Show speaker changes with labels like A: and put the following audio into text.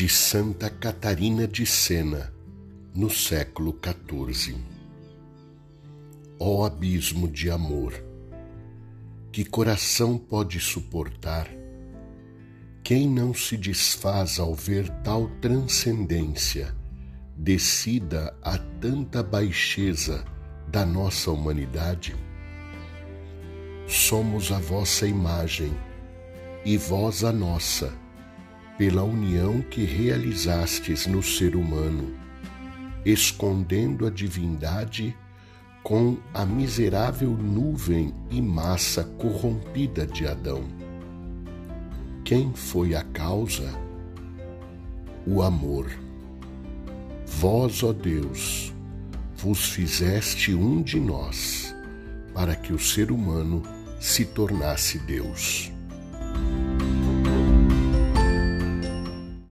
A: de Santa Catarina de Sena, no século XIV. Ó abismo de amor, que coração pode suportar? Quem não se desfaz ao ver tal transcendência, descida a tanta baixeza da nossa humanidade? Somos a vossa imagem e vós a nossa pela união que realizastes no ser humano, escondendo a divindade com a miserável nuvem e massa corrompida de Adão. Quem foi a causa? O amor. Vós, ó Deus, vos fizeste um de nós, para que o ser humano se tornasse Deus.